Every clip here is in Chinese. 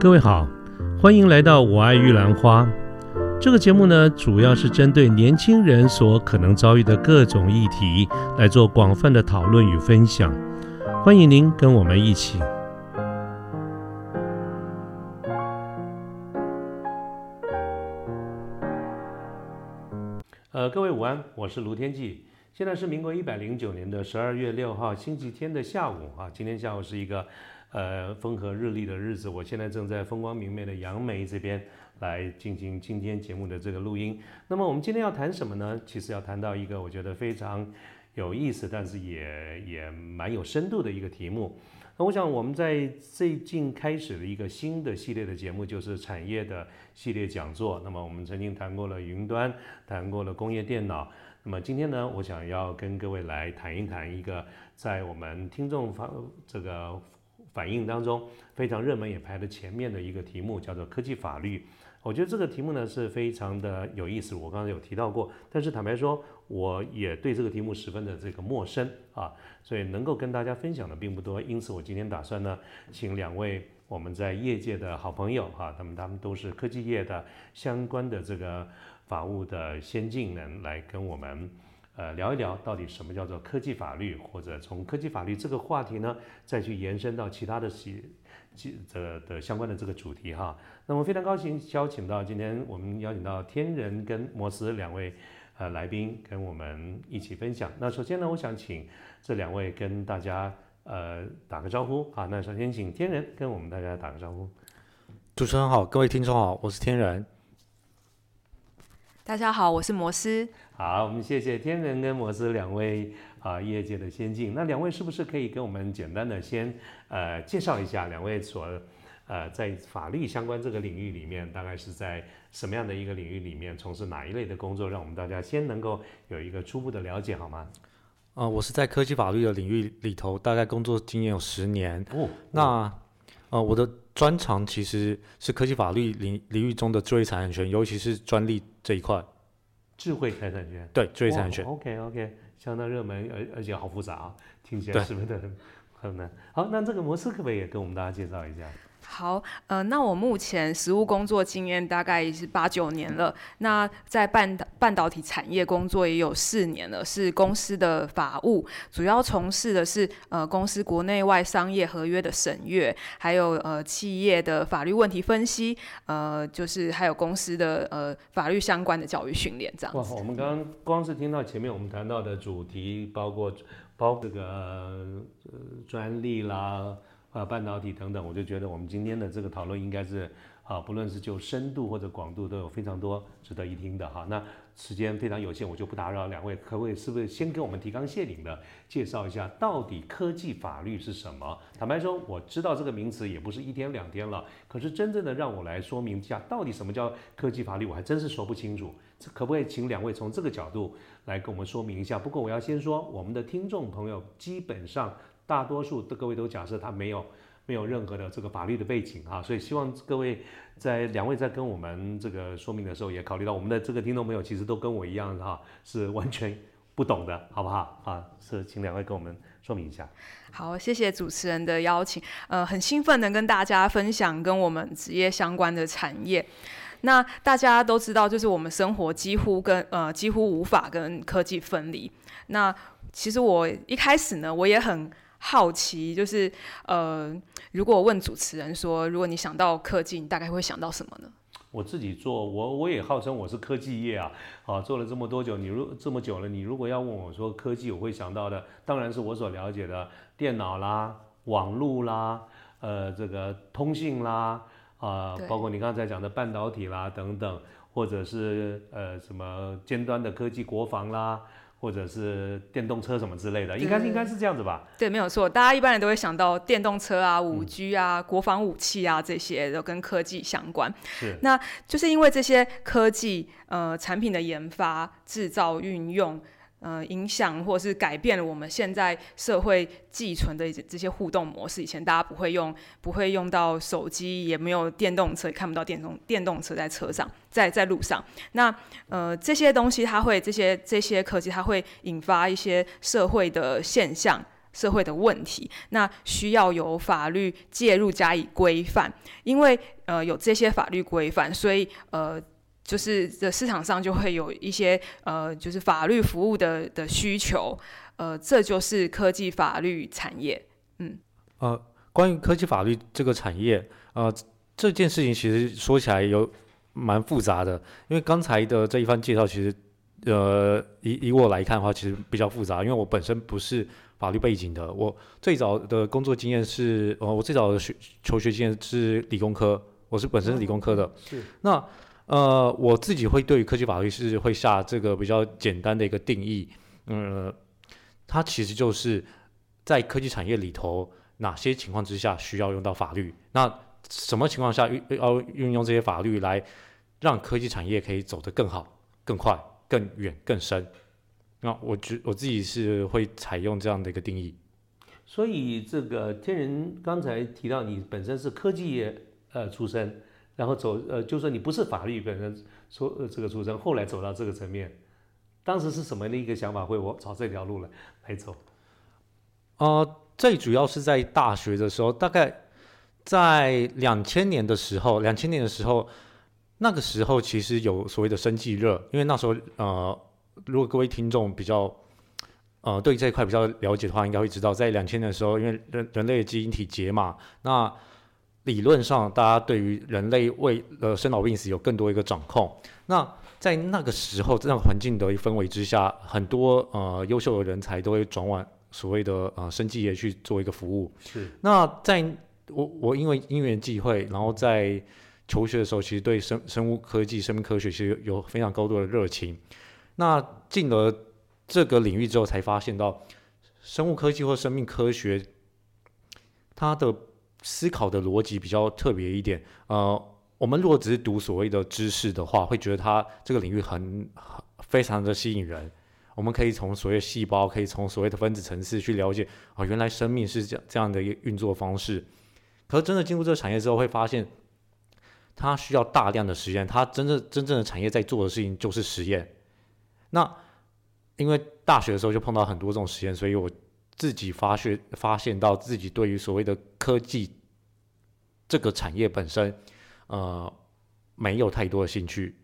各位好，欢迎来到我爱玉兰花。这个节目呢，主要是针对年轻人所可能遭遇的各种议题来做广泛的讨论与分享。欢迎您跟我们一起。呃，各位午安，我是卢天记。现在是民国一百零九年的十二月六号星期天的下午啊，今天下午是一个。呃，风和日丽的日子，我现在正在风光明媚的杨梅这边来进行今天节目的这个录音。那么我们今天要谈什么呢？其实要谈到一个我觉得非常有意思，但是也也蛮有深度的一个题目。那我想我们在最近开始的一个新的系列的节目，就是产业的系列讲座。那么我们曾经谈过了云端，谈过了工业电脑。那么今天呢，我想要跟各位来谈一谈一个在我们听众方这个。反应当中非常热门也排在前面的一个题目叫做科技法律，我觉得这个题目呢是非常的有意思。我刚才有提到过，但是坦白说，我也对这个题目十分的这个陌生啊，所以能够跟大家分享的并不多。因此，我今天打算呢，请两位我们在业界的好朋友哈，他们他们都是科技业的相关的这个法务的先进人来跟我们。呃，聊一聊到底什么叫做科技法律，或者从科技法律这个话题呢，再去延伸到其他的系，这的相关的这个主题哈。那么非常高兴邀请到今天我们邀请到天人跟摩斯两位呃来宾跟我们一起分享。那首先呢，我想请这两位跟大家呃打个招呼啊。那首先请天人跟我们大家打个招呼。主持人好，各位听众好，我是天人。大家好，我是摩斯。好，我们谢谢天人跟摩斯两位啊，业界的先进。那两位是不是可以跟我们简单的先呃介绍一下两位所呃在法律相关这个领域里面，大概是在什么样的一个领域里面从事哪一类的工作，让我们大家先能够有一个初步的了解，好吗？啊，我是在科技法律的领域里头，大概工作经验有十年。哦，那呃，我的专长其实是科技法律领领域中的智慧财产权，尤其是专利。这一块，智慧财产权，对智慧财产权，OK OK，相当热门，而而且好复杂啊，听起来是不是很很难？好，那这个模式可不可以也跟我们大家介绍一下？好，呃，那我目前实务工作经验大概是八九年了。那在半导半导体产业工作也有四年了，是公司的法务，主要从事的是呃公司国内外商业合约的审阅，还有呃企业的法律问题分析，呃，就是还有公司的呃法律相关的教育训练这样。哇，我们刚刚光是听到前面我们谈到的主题，包括包括这个呃专利啦。啊，半导体等等，我就觉得我们今天的这个讨论应该是啊，不论是就深度或者广度，都有非常多值得一听的哈。那时间非常有限，我就不打扰两位，可不可以是不是先给我们提纲挈领的介绍一下，到底科技法律是什么？坦白说，我知道这个名词也不是一天两天了，可是真正的让我来说明一下，到底什么叫科技法律，我还真是说不清楚。这可不可以请两位从这个角度来跟我们说明一下？不过我要先说，我们的听众朋友基本上。大多数的各位都假设他没有没有任何的这个法律的背景啊，所以希望各位在两位在跟我们这个说明的时候，也考虑到我们的这个听众朋友其实都跟我一样哈，是完全不懂的，好不好啊？是，请两位跟我们说明一下。好，谢谢主持人的邀请，呃，很兴奋能跟大家分享跟我们职业相关的产业。那大家都知道，就是我们生活几乎跟呃几乎无法跟科技分离。那其实我一开始呢，我也很。好奇就是，呃，如果问主持人说，如果你想到科技，你大概会想到什么呢？我自己做，我我也号称我是科技业啊，啊，做了这么多久，你如这么久了，你如果要问我说科技，我会想到的，当然是我所了解的电脑啦、网络啦、呃，这个通信啦，啊，包括你刚才讲的半导体啦等等，或者是呃什么尖端的科技国防啦。或者是电动车什么之类的，应该应该是这样子吧？对，没有错。大家一般人都会想到电动车啊、五 G 啊、国防武器啊这些都跟科技相关。是，那就是因为这些科技呃产品的研发、制造、运用。呃，影响或是改变了我们现在社会寄存的这些互动模式。以前大家不会用，不会用到手机，也没有电动车，看不到电动电动车在车上，在在路上。那呃，这些东西它会，这些这些科技它会引发一些社会的现象。社会的问题，那需要有法律介入加以规范。因为呃有这些法律规范，所以呃就是这市场上就会有一些呃就是法律服务的的需求。呃，这就是科技法律产业。嗯，呃，关于科技法律这个产业，呃，这件事情其实说起来有蛮复杂的，因为刚才的这一番介绍，其实。呃，以以我来看的话，其实比较复杂，因为我本身不是法律背景的。我最早的工作经验是，呃，我最早的学求学经验是理工科，我是本身是理工科的。是。那呃，我自己会对于科技法律是会下这个比较简单的一个定义，嗯，它其实就是在科技产业里头哪些情况之下需要用到法律，那什么情况下运要运用这些法律来让科技产业可以走得更好、更快。更远更深，那我觉我自己是会采用这样的一个定义。所以这个天人刚才提到你本身是科技业呃出身，然后走呃就说你不是法律本身出呃这个出身，后来走到这个层面，当时是什么的一个想法会我朝这条路来来走？呃，最主要是在大学的时候，大概在两千年的时候，两千年的时候。那个时候其实有所谓的生计热，因为那时候呃，如果各位听众比较呃对这一块比较了解的话，应该会知道，在两千年的时候，因为人人类的基因体解码，那理论上大家对于人类为呃生老病死有更多一个掌控。那在那个时候这样环境的氛围之下，很多呃优秀的人才都会转往所谓的呃生技业去做一个服务。是。那在我我因为因缘际会，然后在求学的时候，其实对生生物科技、生命科学其实有非常高度的热情。那进了这个领域之后，才发现到生物科技或生命科学，它的思考的逻辑比较特别一点。呃，我们如果只是读所谓的知识的话，会觉得它这个领域很很非常的吸引人。我们可以从所谓细胞，可以从所谓的分子层次去了解啊，原来生命是这这样的一运作方式。可是真的进入这个产业之后，会发现。它需要大量的实验，它真正真正的产业在做的事情就是实验。那因为大学的时候就碰到很多这种实验，所以我自己发现发现到自己对于所谓的科技这个产业本身，呃，没有太多的兴趣。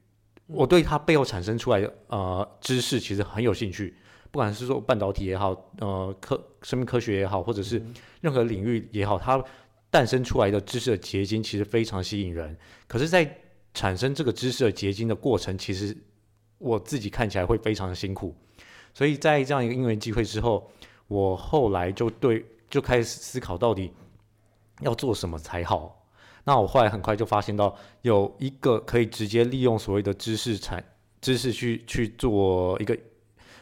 我对它背后产生出来的呃知识其实很有兴趣，不管是说半导体也好，呃科生命科学也好，或者是任何领域也好，它。诞生出来的知识的结晶其实非常吸引人，可是，在产生这个知识的结晶的过程，其实我自己看起来会非常的辛苦。所以在这样一个因缘机会之后，我后来就对就开始思考到底要做什么才好。那我后来很快就发现到有一个可以直接利用所谓的知识产知识去去做一个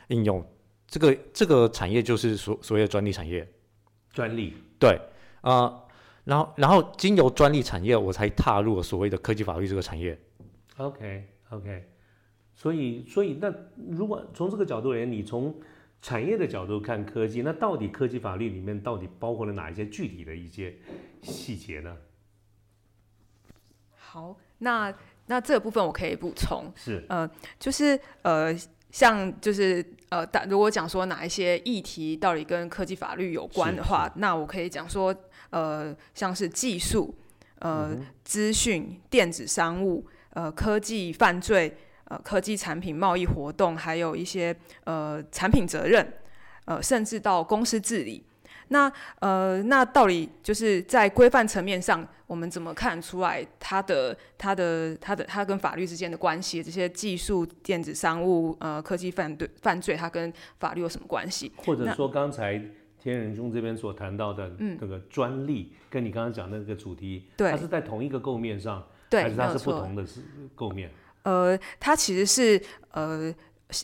应用，这个这个产业就是所所谓的专利产业。专利对啊。然后，然后经由专利产业，我才踏入了所谓的科技法律这个产业。OK，OK，所以，所以那如果从这个角度而言，你从产业的角度看科技，那到底科技法律里面到底包括了哪一些具体的一些细节呢？好，那那这个部分我可以补充，是呃，就是呃，像就是呃，但如果讲说哪一些议题到底跟科技法律有关的话，那我可以讲说。呃，像是技术、呃，资讯、电子商务、呃，科技犯罪、呃，科技产品贸易活动，还有一些呃，产品责任，呃，甚至到公司治理。那呃，那到底就是在规范层面上，我们怎么看出来它的、它的、它的、它跟法律之间的关系？这些技术、电子商务、呃，科技犯罪、犯罪，它跟法律有什么关系？或者说刚才。天仁兄这边所谈到的那个专利，跟你刚刚讲的那个主题，它是在同一个构面上，还是它是不同的是构面？呃，它其实是呃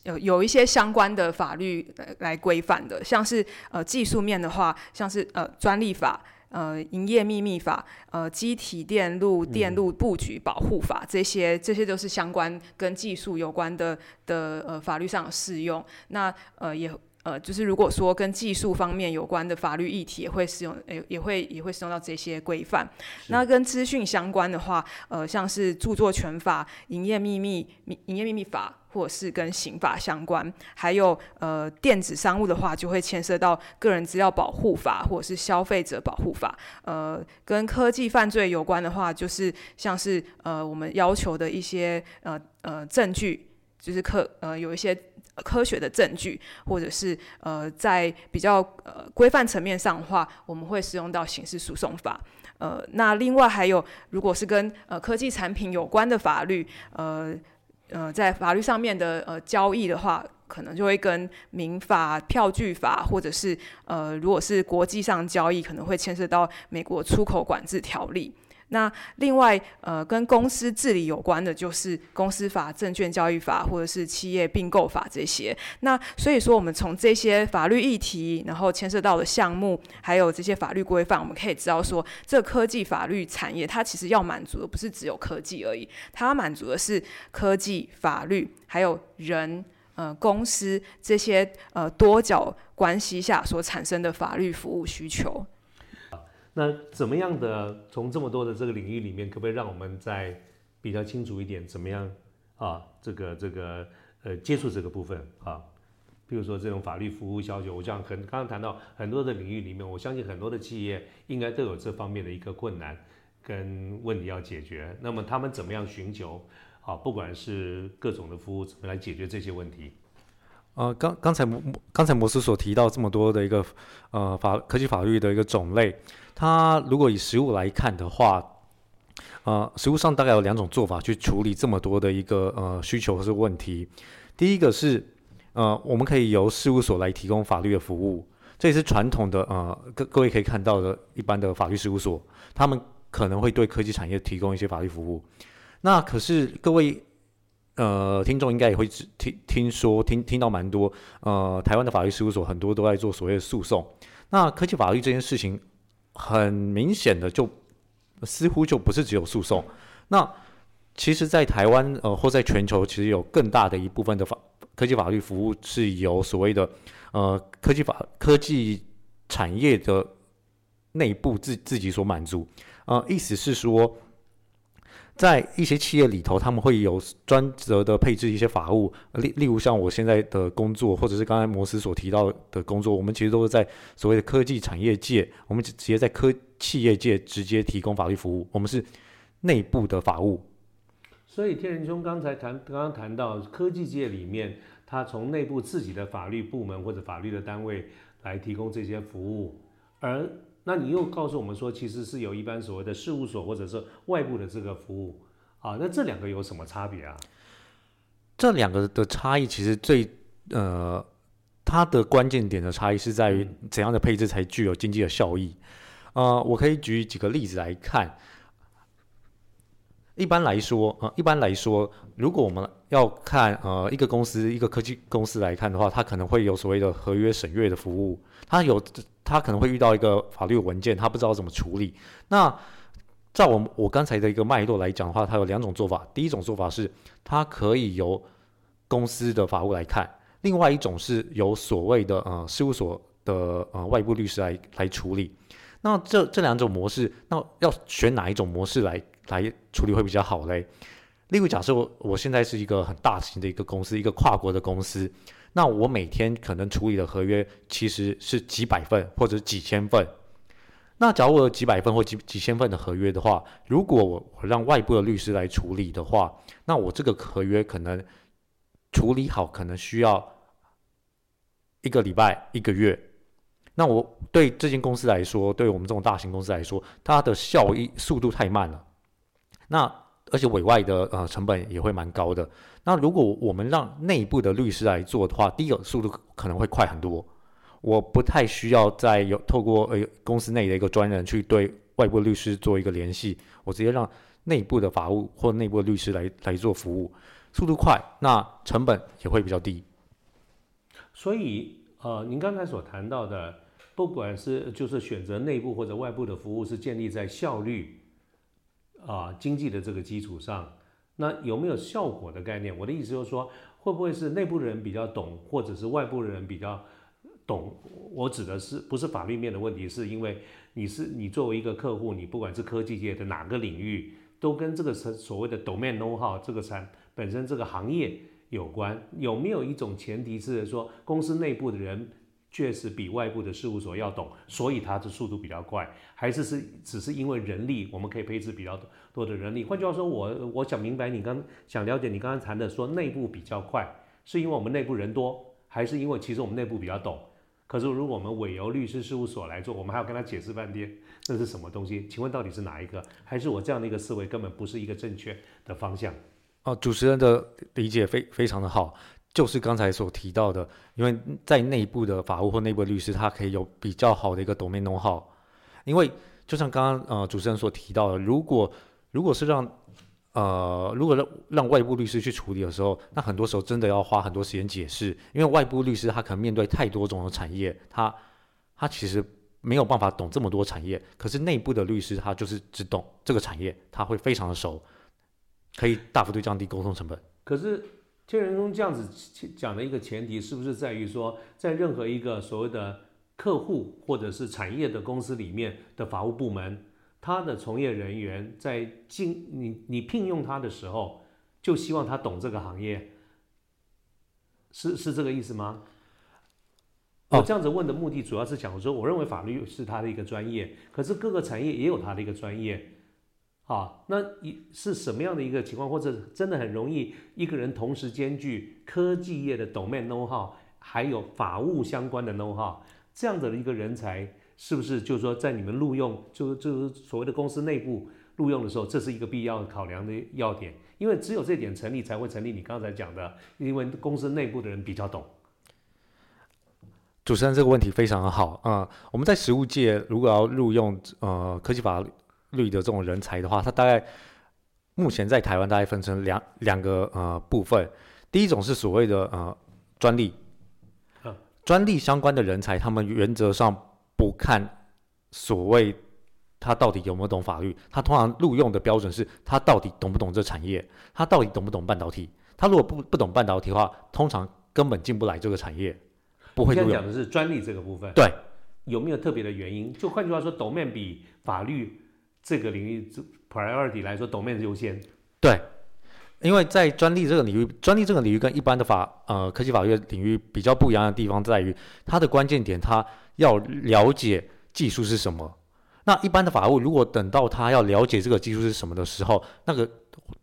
有有一些相关的法律来规范的，像是呃技术面的话，像是呃专利法、呃营业秘密法、呃机体电路电路布局保护法这些，这些都是相关跟技术有关的的呃法律上的适用。那呃也。呃，就是如果说跟技术方面有关的法律议题，也会适用，也也会也会适用到这些规范。那跟资讯相关的话，呃，像是著作权法、营业秘密、营业秘密法。或者是跟刑法相关，还有呃电子商务的话，就会牵涉到个人资料保护法或者是消费者保护法。呃，跟科技犯罪有关的话，就是像是呃我们要求的一些呃呃证据，就是科呃有一些科学的证据，或者是呃在比较呃规范层面上的话，我们会使用到刑事诉讼法。呃，那另外还有如果是跟呃科技产品有关的法律，呃。呃，在法律上面的呃交易的话，可能就会跟民法、票据法，或者是呃，如果是国际上交易，可能会牵涉到美国出口管制条例。那另外，呃，跟公司治理有关的，就是公司法、证券交易法，或者是企业并购法这些。那所以说，我们从这些法律议题，然后牵涉到的项目，还有这些法律规范，我们可以知道说，这科技法律产业它其实要满足的不是只有科技而已，它满足的是科技、法律，还有人、呃，公司这些呃多角关系下所产生的法律服务需求。那怎么样的从这么多的这个领域里面，可不可以让我们再比较清楚一点？怎么样啊？这个这个呃，接触这个部分啊，比如说这种法律服务要求，我想很刚刚谈到很多的领域里面，我相信很多的企业应该都有这方面的一个困难跟问题要解决。那么他们怎么样寻求啊？不管是各种的服务，怎么来解决这些问题？呃，刚刚才摩刚才摩斯所提到这么多的一个呃法科技法律的一个种类。它如果以实物来看的话，呃，实物上大概有两种做法去处理这么多的一个呃需求或是问题。第一个是，呃，我们可以由事务所来提供法律的服务，这也是传统的呃各各位可以看到的一般的法律事务所，他们可能会对科技产业提供一些法律服务。那可是各位呃听众应该也会听听说听听到蛮多，呃，台湾的法律事务所很多都在做所谓的诉讼。那科技法律这件事情。很明显的，就似乎就不是只有诉讼。那其实，在台湾呃，或在全球，其实有更大的一部分的法科技法律服务是由所谓的呃科技法科技产业的内部自自己所满足。呃，意思是说。在一些企业里头，他们会有专责的配置一些法务，例例如像我现在的工作，或者是刚才摩斯所提到的工作，我们其实都是在所谓的科技产业界，我们直接在科企业界直接提供法律服务，我们是内部的法务。所以天仁兄刚才谈刚刚谈到科技界里面，他从内部自己的法律部门或者法律的单位来提供这些服务，而那你又告诉我们说，其实是有一般所谓的事务所或者是外部的这个服务啊，那这两个有什么差别啊？这两个的差异其实最呃，它的关键点的差异是在于怎样的配置才具有经济的效益。呃，我可以举几个例子来看。一般来说，呃，一般来说，如果我们要看呃一个公司一个科技公司来看的话，它可能会有所谓的合约审阅的服务，它有。他可能会遇到一个法律文件，他不知道怎么处理。那照我我刚才的一个脉络来讲的话，它有两种做法。第一种做法是，它可以由公司的法务来看；另外一种是由所谓的呃事务所的呃外部律师来来处理。那这这两种模式，那要选哪一种模式来来处理会比较好嘞？例如，假设我我现在是一个很大型的一个公司，一个跨国的公司。那我每天可能处理的合约其实是几百份或者几千份。那假如我有几百份或几几千份的合约的话，如果我我让外部的律师来处理的话，那我这个合约可能处理好可能需要一个礼拜一个月。那我对这间公司来说，对我们这种大型公司来说，它的效益速度太慢了。那而且委外的呃成本也会蛮高的。那如果我们让内部的律师来做的话，第一个速度可能会快很多。我不太需要再有透过呃公司内的一个专人去对外部律师做一个联系，我直接让内部的法务或内部的律师来来做服务，速度快，那成本也会比较低。所以呃，您刚才所谈到的，不管是就是选择内部或者外部的服务，是建立在效率啊经济的这个基础上。那有没有效果的概念？我的意思就是说，会不会是内部的人比较懂，或者是外部的人比较懂，我指的是不是法律面的问题，是因为你是你作为一个客户，你不管是科技界的哪个领域，都跟这个所所谓的 domain know how 这个产本身这个行业有关。有没有一种前提是说，公司内部的人确实比外部的事务所要懂，所以它的速度比较快，还是是只是因为人力，我们可以配置比较多的人力？换句话说，我我想明白你刚想了解你刚刚谈的说内部比较快，是因为我们内部人多，还是因为其实我们内部比较懂？可是如果我们委由律师事务所来做，我们还要跟他解释半天，这是什么东西？请问到底是哪一个？还是我这样的一个思维根本不是一个正确的方向？哦，主持人的理解非非常的好，就是刚才所提到的，因为在内部的法务或内部律师，他可以有比较好的一个 domain know-how。因为就像刚刚呃主持人所提到的，如果如果是让呃，如果让让外部律师去处理的时候，那很多时候真的要花很多时间解释，因为外部律师他可能面对太多种的产业，他他其实没有办法懂这么多产业。可是内部的律师他就是只懂这个产业，他会非常的熟，可以大幅度降低沟通成本。可是天人中这样子讲的一个前提，是不是在于说，在任何一个所谓的客户或者是产业的公司里面的法务部门？他的从业人员在进你你聘用他的时候，就希望他懂这个行业，是是这个意思吗？我这样子问的目的主要是讲说，我认为法律是他的一个专业，可是各个产业也有他的一个专业，啊，那一是什么样的一个情况，或者真的很容易一个人同时兼具科技业的 domain know how，还有法务相关的 know how，这样子的一个人才。是不是就是说，在你们录用，就就是所谓的公司内部录用的时候，这是一个必要考量的要点，因为只有这点成立，才会成立你刚才讲的，因为公司内部的人比较懂。主持人这个问题非常好啊，我们在实务界如果要录用呃科技法律的这种人才的话，它大概目前在台湾大概分成两两个呃部分，第一种是所谓的呃专利，专利相关的人才，他们原则上。不看所谓他到底有没有懂法律，他通常录用的标准是他到底懂不懂这产业，他到底懂不懂半导体。他如果不不懂半导体的话，通常根本进不来这个产业，不会录用。讲的是专利这个部分，对，有没有特别的原因？就换句话说，domain 比法律这个领域 priority 来说，domain 优先。对，因为在专利这个领域，专利这个领域跟一般的法呃科技法律领域比较不一样的地方在于，它的关键点它。要了解技术是什么，那一般的法务如果等到他要了解这个技术是什么的时候，那个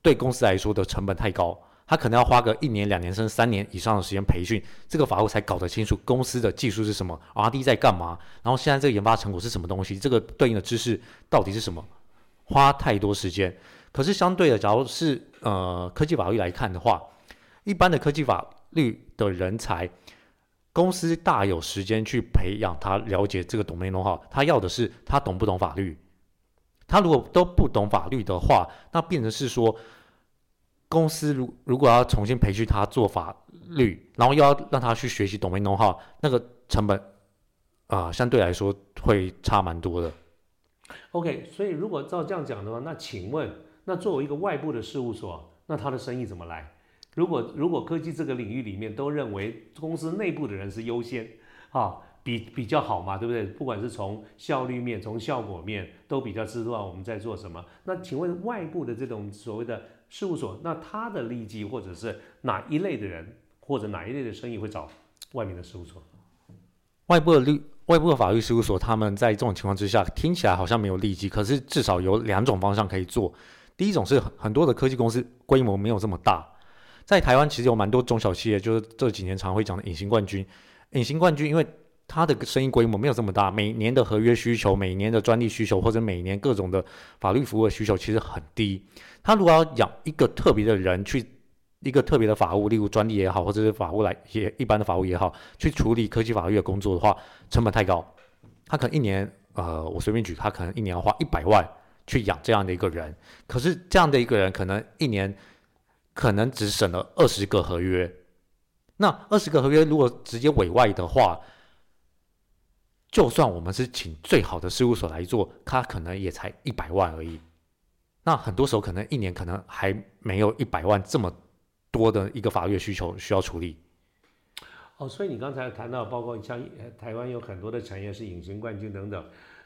对公司来说的成本太高，他可能要花个一年、两年甚至三年以上的时间培训这个法务才搞得清楚公司的技术是什么，R&D 在干嘛，然后现在这个研发成果是什么东西，这个对应的知识到底是什么，花太多时间。可是相对的，假如是呃科技法律来看的话，一般的科技法律的人才。公司大有时间去培养他了解这个懂没懂好，他要的是他懂不懂法律。他如果都不懂法律的话，那变成是说，公司如如果要重新培训他做法律，然后又要让他去学习懂没懂好，那个成本啊相对来说会差蛮多的。OK，所以如果照这样讲的话，那请问，那作为一个外部的事务所，那他的生意怎么来？如果如果科技这个领域里面都认为公司内部的人是优先，啊，比比较好嘛，对不对？不管是从效率面、从效果面，都比较知道我们在做什么。那请问外部的这种所谓的事务所，那他的利基或者是哪一类的人，或者哪一类的生意会找外面的事务所？外部的律外部的法律事务所，他们在这种情况之下，听起来好像没有利基，可是至少有两种方向可以做。第一种是很多的科技公司规模没有这么大。在台湾其实有蛮多中小企业，就是这几年常会讲的隐形冠军。隐形冠军，因为它的生意规模没有这么大，每年的合约需求、每年的专利需求或者每年各种的法律服务的需求其实很低。他如果要养一个特别的人去一个特别的法务，例如专利也好，或者是法务来也一般的法务也好，去处理科技法律的工作的话，成本太高。他可能一年，呃，我随便举，他可能一年要花一百万去养这样的一个人。可是这样的一个人，可能一年。可能只审了二十个合约，那二十个合约如果直接委外的话，就算我们是请最好的事务所来做，他可能也才一百万而已。那很多时候可能一年可能还没有一百万这么多的一个法律需求需要处理。哦，所以你刚才谈到，包括像台湾有很多的产业是隐形冠军等等，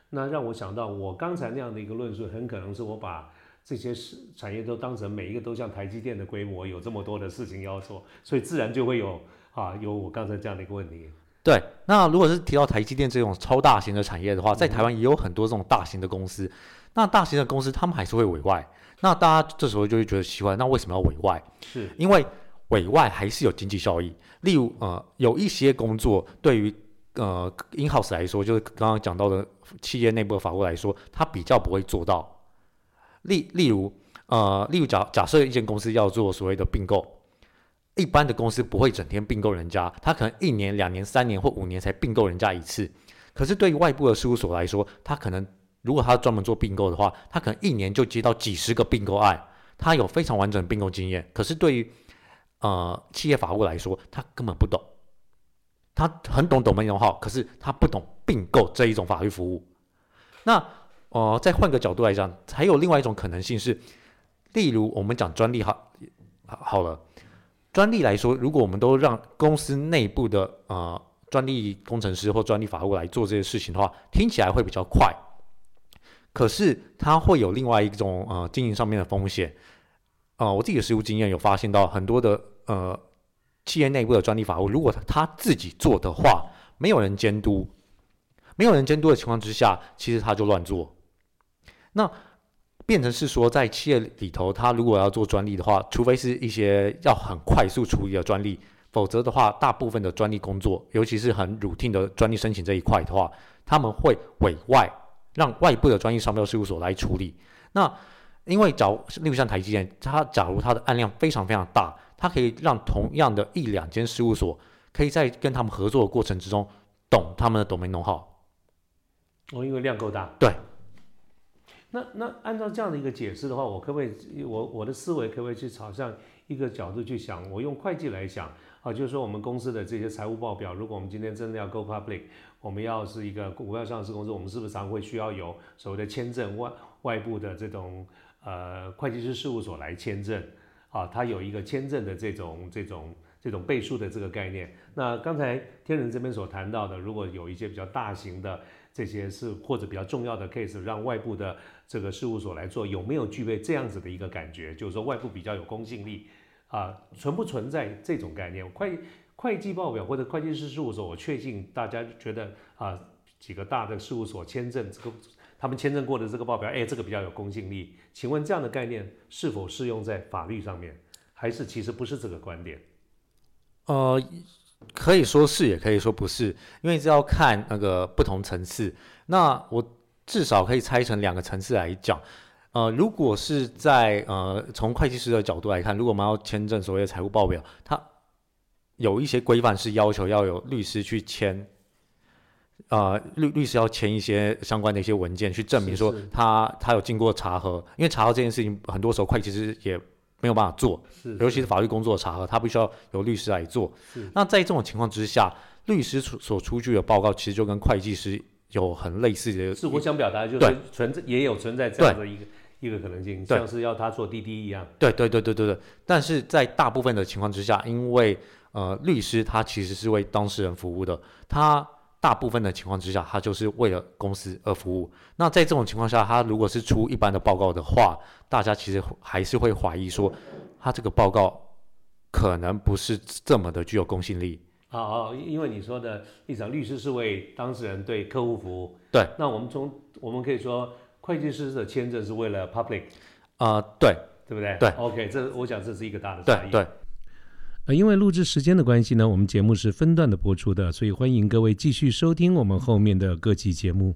那让我想到我刚才那样的一个论述，很可能是我把这些是产业都当成每一个都像台积电的规模，有这么多的事情要做，所以自然就会有啊有我刚才这样的一个问题。对，那如果是提到台积电这种超大型的产业的话，在台湾也有很多这种大型的公司，那大型的公司他们还是会委外，那大家这时候就会觉得奇怪，那为什么要委外？是因为委外还是有经济效益。例如，呃，有一些工作对于呃 in house 来说，就是刚刚讲到的企业内部的法务来说，它比较不会做到。例例如，呃，例如假假设一间公司要做所谓的并购，一般的公司不会整天并购人家，他可能一年、两年、三年或五年才并购人家一次。可是对于外部的事务所来说，他可能如果他专门做并购的话，他可能一年就接到几十个并购案，他有非常完整的并购经验。可是对于呃，企业法务来说，他根本不懂，他很懂懂门用号，可是他不懂并购这一种法律服务。那呃，再换个角度来讲，还有另外一种可能性是，例如我们讲专利好好了，专利来说，如果我们都让公司内部的呃专利工程师或专利法务来做这些事情的话，听起来会比较快，可是它会有另外一种呃经营上面的风险。呃，我自己的实务经验有发现到很多的呃企业内部的专利法务，如果他自己做的话，没有人监督，没有人监督的情况之下，其实他就乱做。那变成是说，在企业里头，他如果要做专利的话，除非是一些要很快速处理的专利，否则的话，大部分的专利工作，尤其是很 routine 的专利申请这一块的话，他们会委外让外部的专利商标事务所来处理。那因为，假如例如像台积电，它假如它的案量非常非常大，它可以让同样的一两间事务所，可以在跟他们合作的过程之中，懂他们的 domain know how。哦，因为量够大。对。那那按照这样的一个解释的话，我可不可以，我我的思维可不可以去朝向一个角度去想？我用会计来想啊，就是说我们公司的这些财务报表，如果我们今天真的要 go public，我们要是一个股票上市公司，我们是不是常会需要有所谓的签证外外部的这种？呃，会计师事务所来签证，啊，它有一个签证的这种这种这种倍数的这个概念。那刚才天人这边所谈到的，如果有一些比较大型的这些是或者比较重要的 case，让外部的这个事务所来做，有没有具备这样子的一个感觉？就是说外部比较有公信力啊，存不存在这种概念？会会计报表或者会计师事务所，我确信大家觉得啊，几个大的事务所签证这个。他们签证过的这个报表，哎，这个比较有公信力。请问这样的概念是否适用在法律上面，还是其实不是这个观点？呃，可以说是，也可以说不是，因为这要看那个不同层次。那我至少可以拆成两个层次来讲。呃，如果是在呃从会计师的角度来看，如果我们要签证所谓的财务报表，它有一些规范是要求要有律师去签。呃，律律师要签一些相关的一些文件，去证明说他他有经过查核，因为查核这件事情很多时候会计师也没有办法做，尤其是法律工作查核，他必须要由律师来做。那在这种情况之下，律师所所出具的报告其实就跟会计师有很类似的。是我想表达就是存在也有存在这样的一个一个可能性，像是要他做滴滴一样。对对对对对对。但是在大部分的情况之下，因为呃律师他其实是为当事人服务的，他。大部分的情况之下，他就是为了公司而服务。那在这种情况下，他如果是出一般的报告的话，大家其实还是会怀疑说，他这个报告可能不是这么的具有公信力。啊啊，因为你说的立场，律师是为当事人对客户服务。对。那我们从我们可以说，会计师的签证是为了 public。啊，对，对不对？对。OK，这我想这是一个大的差异。对。呃，因为录制时间的关系呢，我们节目是分段的播出的，所以欢迎各位继续收听我们后面的各期节目。